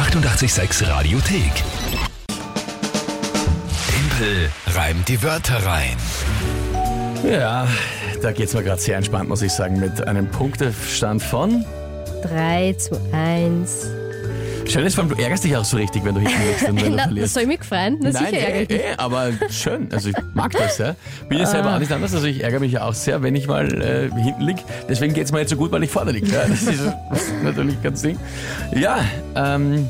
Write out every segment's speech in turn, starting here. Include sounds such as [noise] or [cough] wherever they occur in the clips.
886 Radiothek. Tempel reimt die Wörter rein. Ja, da geht's mir gerade sehr entspannt, muss ich sagen, mit einem Punktestand von. 3 zu 1. Schön ist, vor allem, du ärgerst dich auch so richtig, wenn du hinten liegst und wenn du [laughs] Na, verlierst. soll ich mich freuen? Na, Nein, sicher ärgere eh, ich mich. eh, aber schön. Also ich mag das, ja. Bin ja selber auch nicht anders, also ich ärgere mich ja auch sehr, wenn ich mal äh, hinten liege. Deswegen geht's mir jetzt so gut, weil ich vorne liege. Ja, das ist natürlich ganz Ding. Ja, ähm,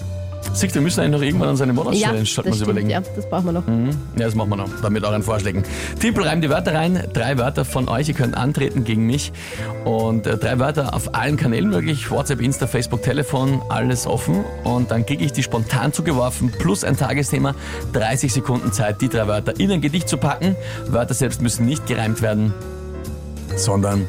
Sieg, wir müssen eigentlich noch irgendwann an seine Ja, Monatschallenge, wir uns stimmt, überlegen. ja, das brauchen wir noch. Mhm. Ja, das machen wir noch, dann mit euren Vorschlägen. Timpel reimt die Wörter rein, drei Wörter von euch, ihr könnt antreten gegen mich und äh, drei Wörter auf allen Kanälen möglich, WhatsApp, Insta, Facebook, Telefon, alles offen und dann kriege ich die spontan zugeworfen, plus ein Tagesthema, 30 Sekunden Zeit, die drei Wörter in ein Gedicht zu packen. Wörter selbst müssen nicht gereimt werden, sondern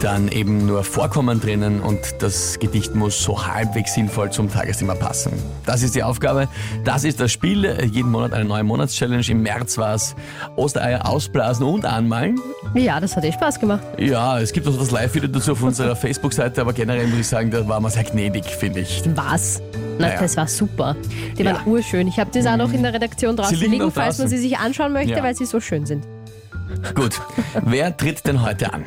dann eben nur Vorkommen drinnen und das Gedicht muss so halbwegs sinnvoll zum Tagesthema passen. Das ist die Aufgabe, das ist das Spiel. Jeden Monat eine neue Monatschallenge. Im März war es Ostereier ausblasen und anmalen. Ja, das hat eh Spaß gemacht. Ja, es gibt auch das Live-Video dazu auf unserer [laughs] Facebook-Seite, aber generell muss ich sagen, da war man sehr gnädig, finde ich. Was? Na, Naja. das war super. Die Ja. waren urschön. Ich habe das auch noch in der Redaktion draußen liegen liegen, falls man sie sich anschauen möchte, Ja. weil sie so schön sind. Gut, wer tritt denn heute an?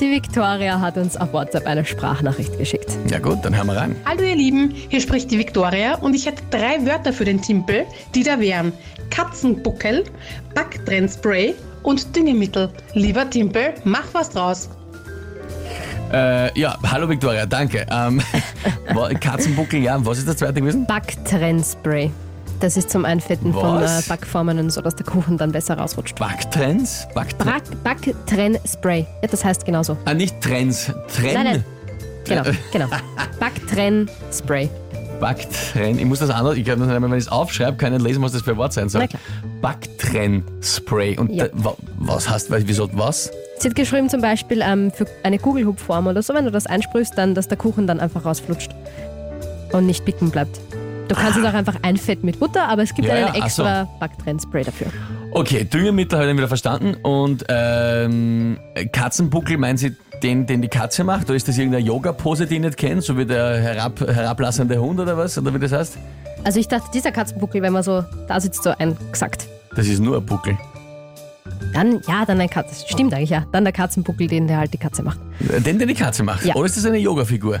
Die Victoria hat uns auf WhatsApp eine Sprachnachricht geschickt. Ja gut, dann hören wir rein. Hallo ihr Lieben, hier spricht die Viktoria und ich hätte drei Wörter für den Timpel, die da wären Katzenbuckel, Backtrennspray und Düngemittel. Lieber Timpel, mach was draus. Äh, ja, hallo Victoria, danke. Ähm, [laughs] Katzenbuckel, ja, was ist das zweite gewesen? Backtrennspray. Das ist zum Einfetten von äh, Was? Backformen und so, dass der Kuchen dann besser rausrutscht. Backtrends? Backtrends? Back Backtrennspray. Ja, das heißt genauso. Ah, nicht Trends. Trenn. Nein, nein. Genau, genau. [laughs] Backtrennspray. Backtrenn. Ich muss das anders, ich kann das nicht, wenn ich es aufschreibe, kann ich nicht lesen, was das für ein Wort sein soll. Backtrenn-Spray. Und Ja. da, wa- was heißt, wieso was? Sie hat geschrieben zum Beispiel ähm, für eine Kugelhupfform oder so, wenn du das einsprühst, dann, dass der Kuchen dann einfach rausflutscht und nicht bicken bleibt. Du kannst es auch einfach einfetten mit Butter, aber es gibt Ja, einen ja, ach so. extra Backtrennspray dafür. Okay, Düngemittel habe ich dann wieder verstanden. Und ähm, Katzenbuckel, meinen Sie den, den die Katze macht? Oder ist das irgendeine Yoga-Pose, die ich nicht kenne? So wie der herab, herablassende Hund oder was? Oder wie das heißt? Also ich dachte, dieser Katzenbuckel, wenn man so da sitzt, so eingesackt. Das ist nur ein Buckel. Dann, ja, dann ein Katze. Stimmt eigentlich, ja. Dann der Katzenbuckel, den der halt die Katze macht. Den, den die Katze macht. Ja. Oder ist das eine Yoga-Figur?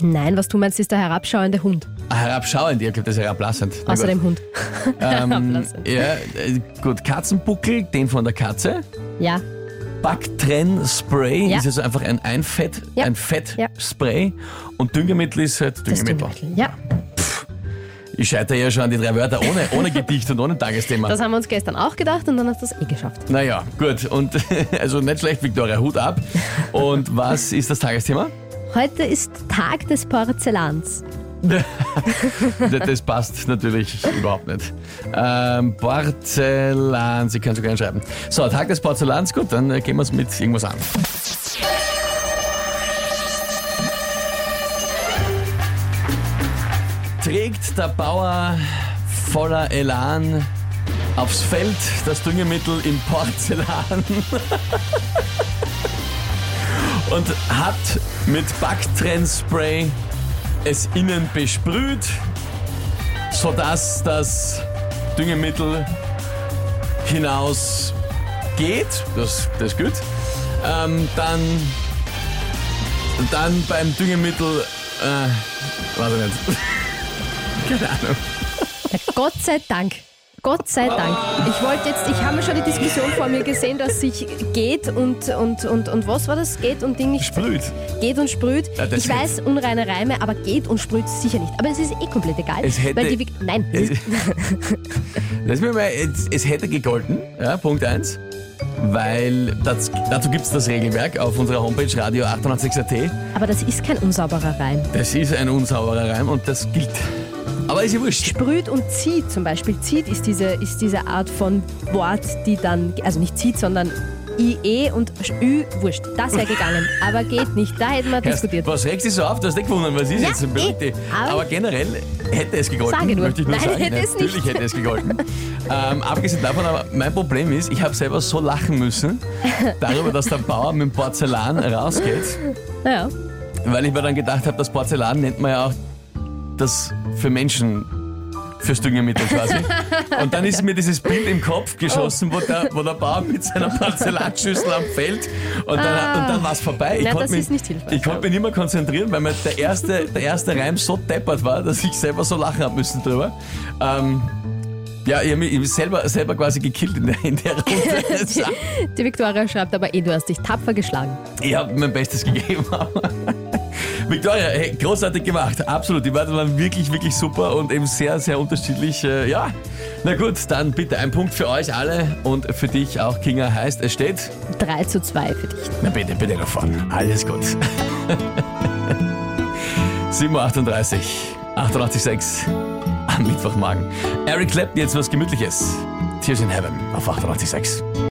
Nein, was du meinst, ist der herabschauende Hund. Herabschauend, ich glaube, das ist herablassend. Na Außer gut. dem Hund. [laughs] [laughs] Ähm, Herablassend. ja, äh, gut, Katzenbuckel, den von der Katze. Ja, Backtrenn-Spray Ja. ist also einfach ein, ein Fett, Ja. ein Ja. Fettspray und Düngemittel ist halt das Düngemittel. Düngemittel. Ja, Ich scheitere ja schon an die drei Wörter ohne, ohne Gedicht und ohne Tagesthema. das haben wir uns gestern auch gedacht und dann hast du das eh geschafft. naja, gut. Und [laughs] also nicht schlecht, Victoria, Hut ab. Und was ist das Tagesthema? Heute ist Tag des Porzellans. [laughs] Das passt natürlich überhaupt nicht. Ähm, Porzellan, Sie können sogar schreiben. So, Tag des Porzellans, gut, dann äh, gehen wir es mit irgendwas an. Trägt der Bauer voller Elan aufs Feld das Düngemittel in Porzellan [laughs] und hat mit Backtrennspray es innen besprüht, sodass das Düngemittel hinaus geht. Das, das ist gut. Ähm, dann, dann beim Düngemittel, äh, weiß ich nicht. [laughs] Keine Ahnung. Gott sei Dank. Gott sei Dank. Ich wollte jetzt, ich habe schon die Diskussion vor mir gesehen, dass sich geht und, und, und, und was war das? Geht und Ding nicht. Sprüht. Geht und sprüht. Ja, ich weiß, unreine Reime, aber geht und sprüht sicher nicht. Aber es ist eh komplett egal. Es hätte- weil die, nein, Es, [laughs] Lass mich mal, es, es hätte gegolten, ja, Punkt 1. Weil das, dazu gibt es das Regelwerk auf unserer Homepage radio 886.at. aber das ist kein unsauberer Reim. Das ist ein unsauberer Reim und das gilt. Aber ist ja wurscht. Sprüht und zieht zum Beispiel. Zieht ist diese, ist diese Art von Wort, die dann, also nicht zieht, sondern IE und Ü, wurscht. Das wäre gegangen, [laughs] aber geht nicht. Da hätten wir diskutiert. was regst dich so auf? Du hast nicht gewundert, was ist Ja, jetzt? Eh, dich. aber- Aber generell hätte es gegolten, Sage nur. möchte ich nur Nein, sagen. hätte es Natürlich nicht. hätte es gegolten. ähm, abgesehen davon, aber mein Problem ist, ich habe selber so lachen müssen darüber, dass der Bauer mit dem Porzellan rausgeht, Naja. weil ich mir dann gedacht habe, das Porzellan nennt man ja auch das für Menschen fürs Düngemittel quasi. [laughs] Und dann ist mir dieses Bild im Kopf geschossen, wo, der, wo der Bauer mit seiner Porzellanschüssel am Feld und dann, Ah. dann war es vorbei. Ich konnte das mich, ist nicht hilfreich. Ich konnte mich nicht mehr konzentrieren, weil mir der erste, der erste Reim so deppert war, dass ich selber so lachen habe müssen drüber. Ähm, ja, ich habe mich selber, selber quasi gekillt in der, in der Runde. [laughs] Die Viktoria schreibt aber eh, du hast dich tapfer geschlagen. Ich habe mein Bestes gegeben. Victoria, hey, großartig gemacht. Absolut. Die Wörter waren wirklich, wirklich super und eben sehr, sehr unterschiedlich. Äh, ja, na gut, dann bitte ein Punkt für euch alle und für dich auch, Kinga. Heißt, es steht. 3 zu 2 für dich. Na bitte, bitte noch vorne. Alles gut. [laughs] 7.38 Uhr, 88.6 am Mittwochmorgen. Eric Clapton, jetzt was Gemütliches. Tears in Heaven auf 88.6.